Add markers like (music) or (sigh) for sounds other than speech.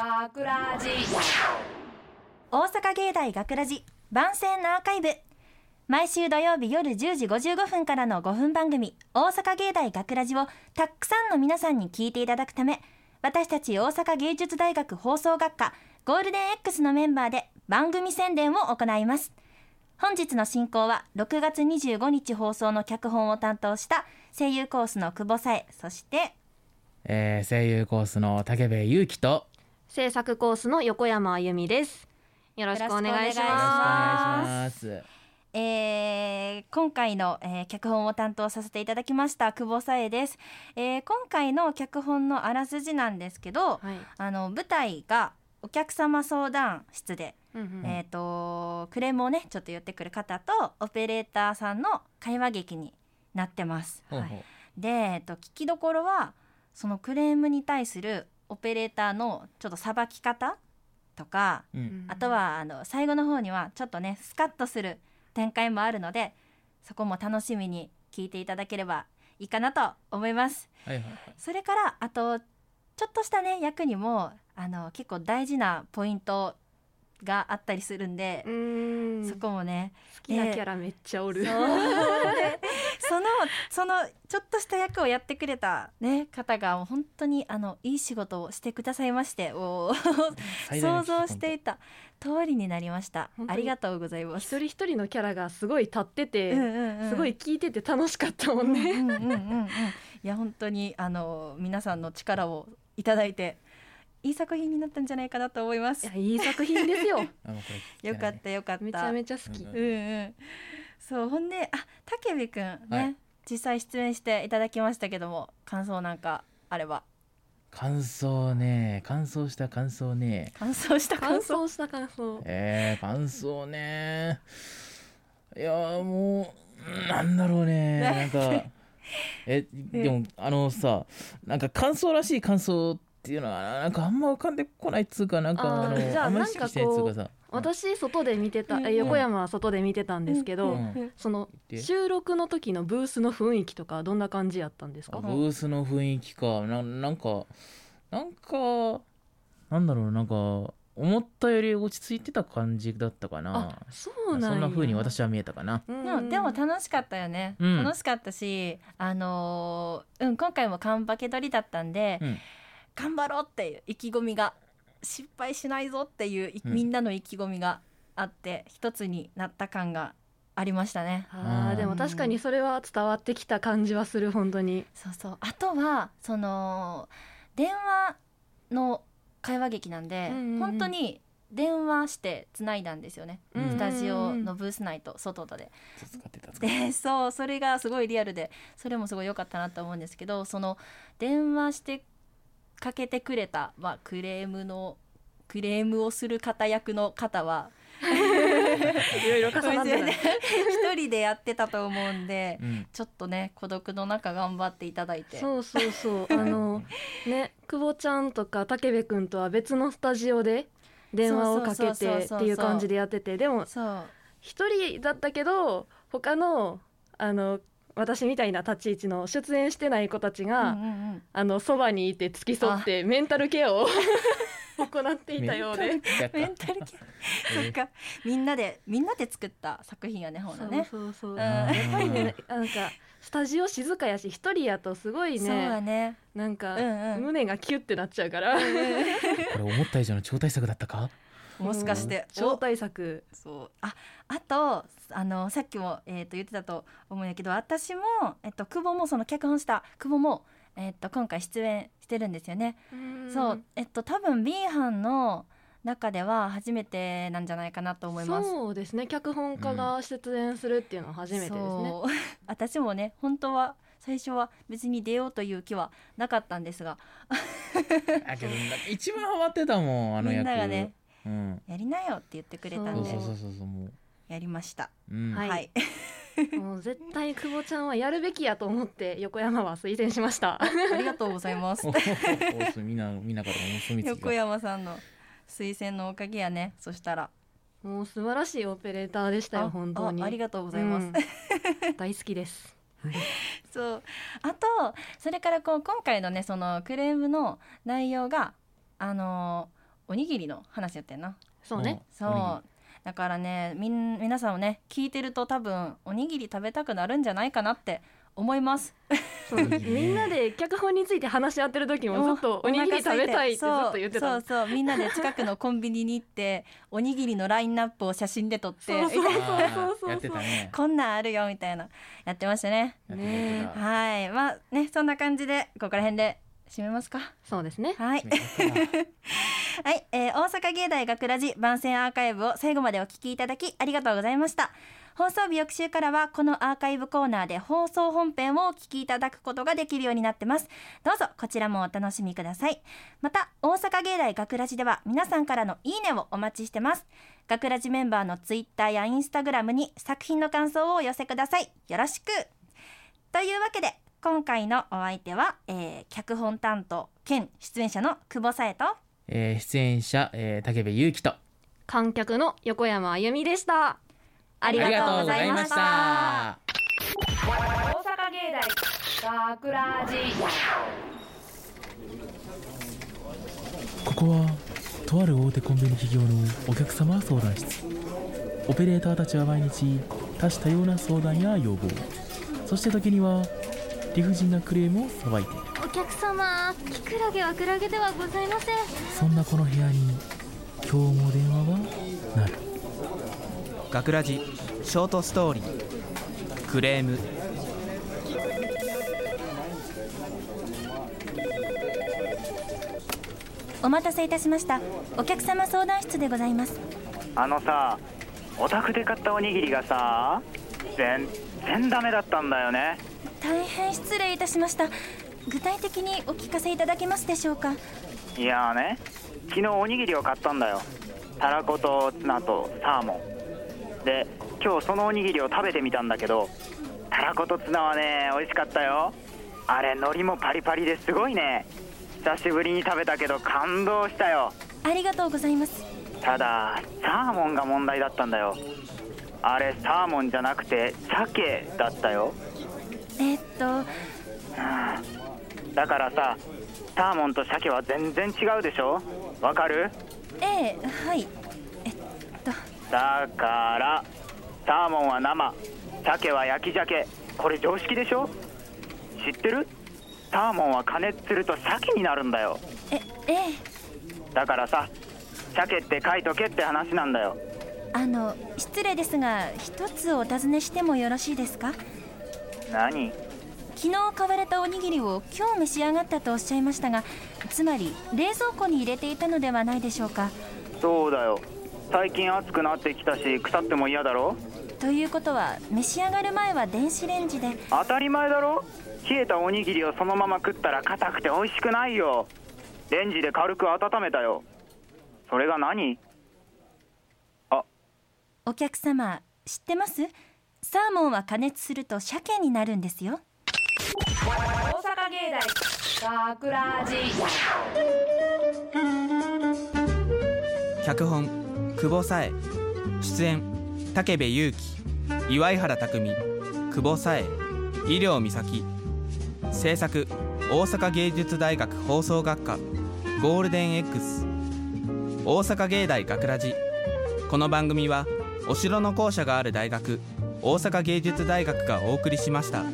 学ラジ大阪芸大学ラジ番宣のアーカイブ。毎週土曜日夜10時55分からの5分番組「大阪芸大学ラジをたくさんの皆さんに聞いていただくため私たち大阪芸術大学放送学科ゴールデン X のメンバーで番組宣伝を行います。本日の進行は6月25日放送の脚本を担当した声優コースの久保さえそしてえー、声優コースの武部勇樹と制作コースの横山あゆみです。よろしくお願いしまます。えー今回の、えー脚本を担当させていただきました久保さえです、えー今回の脚本のあらすじなんですけど、す。はい。あの舞台がお客様相談室で、うんうんえー、とクレームをねちょっと言ってくる方とオペレーターさんの会話劇になってます。ほうほうで、えー、と聞きどころはそのクレームに対するオペレーターのちょっとさばき方とかうんあとはあの最後の方にはちょっとねスカッとする展開もあるのでそこも楽しみに聞いていただければいいかなと思いますはいはいはい。それからあとちょっとしたね役にもあの結構大事なポイントがあったりするんでん。そ好こもねきなキャラめっちゃおる。そう (laughs) そのそのちょっとした役をやってくれた、ね、方が本当にあのいい仕事をしてくださいましてお想像していた通りになりました。ありがとうございます。一人一人のキャラがすごい立ってて、うんうんうん。すごい聞いてて楽しかったもんね。うんうんうんうんうん。いや本当にあの皆さんの力をいただいていい作品になったんじゃないかなと思います。いやいい作品ですよ。(laughs) よかったよかった。めちゃめちゃ好き。うんうんうんそうほんであ武部くんね、はい。実際出演していただきましたけども感想なんかあれば。感想ね感想した感想ね。感想した感感想想した感想。えー、感想ね。いやーもうなんだろうねなんか。えでも (laughs) あのさなんか感想らしい感想っていうのはなんかあんま浮かんでこないっつうかなんかああーじゃあのあんまり意識してないっつうかさ。私外で見てた、うん。え横山は外で見てたんですけど、うん。そので収録の時のブースの雰囲気とかどんな感じやったんですか？あブースの雰囲気か。ななんかなんかなんだろうなんか思ったより落ち着いてた感じだったかな。あそうなんや。そんな風に私は見えたかな。うん。でも楽しかったよね、うん。楽しかったしあのーうん今回もカンパケ取りだったんで、うん頑張ろうっていう意気込みが失敗しないぞっていうい、うん。みんなの意気込みがあって一つになった感がありましたね。あーでも確かにそれは伝わってきた感じはする本当に。そうそう。あとはその電話の会話劇なんで、うんうんうん。本当に電話してつないだんですよね、うんスタジオのブース内と外とで。でそうそれがすごいリアルでそれもすごい良かったなと思うんですけどその電話してかけてくれた、まあ、クレームのクレームをする方役の方はいろいろ重なって (laughs) 一人でやってたと思うんでたうん。ちょっとね孤独の中頑張っていただいて。そうそうそう。(laughs) あのね久保ちゃんとか武部君とは別のスタジオで電話をかけてっていう感じでやってて。でも一人だったけど他のあの私みたいな立ち位置の出演してない子たちが、うんうんうん。あのそばにいて付き添ってメンタルケアを (laughs) 行っていたようで。メンタルケア。そっか。みんなでみんなで作った作品やねほらね。そうそうそう、ん。やっぱりねなんかスタジオ静かやし一人やとすごいそうだね。ねなんか、うんうん。胸がキュッてなっちゃうから、これ思った以上の超大作だったか？もしかして。うん。超大作。そう。ああとあのさっきも、えー、と言ってたと思うんやけど私も、えっと、久保もその脚本した久保も、えっと、今回出演してるんですよね。そう。えっと多分 B 班の中では初めてなんじゃないかなと思います。そうですね。脚本家が出演するっていうのは初めてですね、そう。(laughs) 私もね本当は最初は別に出ようという気はなかったんですが。だけど一番ハマってたもんあのみん役ながねうんやりなよって言ってくれたんでやりました。うん。はい。はい、(laughs) もう絶対久保ちゃんはやるべきやと思って横山は推薦しました。ありがとうございます。横が。山さんの推薦のおかげやね。そしたら。もう素晴らしいオペレーターでしたよあ本当に。あありがとうございます、うん。大好きです。そう。あとそれからこう今回のねそのクレームの内容があのおにぎりの話やってんな。そうね。そう。だからねみん皆さんもね聞いてると多分おにぎり食べたくなるんじゃないかなって思います。そう。みんなで脚本について話し合ってる時もずっとおにぎり食べたいってずっと言ってた。そうそう。そうみんなで近くのコンビニに行っておにぎりのラインナップを写真で撮ってそうそうみたいなあーやってたね。こんなんあるよみたいなやってましたね。やってたやってた。はい。まあねそんな感じでここら辺で締めますか。そうですね。はい。締めますかはい、えー大阪芸大学ラジ番宣アーカイブを最後までお聞きいただきありがとうございました。放送日翌週からはこのアーカイブコーナーで放送本編をお聞きいただくことができるようになってます。どうぞこちらもお楽しみください。また大阪芸大学ラジでは皆さんからのいいねをお待ちしてます。学ラジメンバーのツイッターやインスタグラムに作品の感想をお寄せください。よろしく。というわけで今回のお相手は、えー脚本担当兼出演者の久保さえと。えー出演者、えー、武部勇樹と。観客の横山あゆみでした。ありがとうございました。大阪芸大学ラジここはとある大手コンビニ企業のお客様相談室。オペレーターたちは毎日多種多様な相談や要望。そして時には理不尽なクレームをさばいているお客様キクラゲはクラゲではございません。そんなこの部屋に今日も電話は鳴る。学ラジショートストーリー。クレーム。お待たせいたしました。お客様相談室でございます。あのさお宅で買ったおにぎりがさ全然ダメだったんだよね。大変失礼いたしました具体的にお聞かせいただけますでしょうか？いやーね昨日おにぎりを買ったんだよ。たらことツナとサーモン。で今日そのおにぎりを食べてみたんだけどたらことツナはね美味しかったよ。あれ海苔もパリパリですごいね。久しぶりに食べたけど感動したよ。ありがとうございます。ただサーモンが問題だったんだよ。あれサーモンじゃなくて鮭だったよ。えーっとだからさサーモンと鮭は全然違うでしょ？わかる？ええはい。えっと。だからサーモンは生鮭は焼き鮭。これ常識でしょ？知ってる？サーモンは加熱すると鮭になるんだよ。えええ。だからさ鮭って書いとけって話なんだよ。あの失礼ですが一つお尋ねしてもよろしいですか？何？昨日買われたおにぎりを今日召し上がったとおっしゃいましたがつまり冷蔵庫に入れていたのではないでしょうか？そうだよ。最近暑くなってきたし腐っても嫌だろ？ということは召し上がる前は電子レンジで？当たり前だろ？冷えたおにぎりをそのまま食ったら硬くて美味しくないよ。レンジで軽く温めたよ。それが何？お客様知ってます？サーモンは加熱すると鮭になるんですよ大阪芸大学ラジ脚本久保紗恵出演武部勇樹。岩井原匠久保紗恵医療美咲。制作大阪芸術大学放送学科。ゴールデン X 大阪芸大学ラジ。この番組はお城の校舎がある大学大阪芸術大学がお送りしました。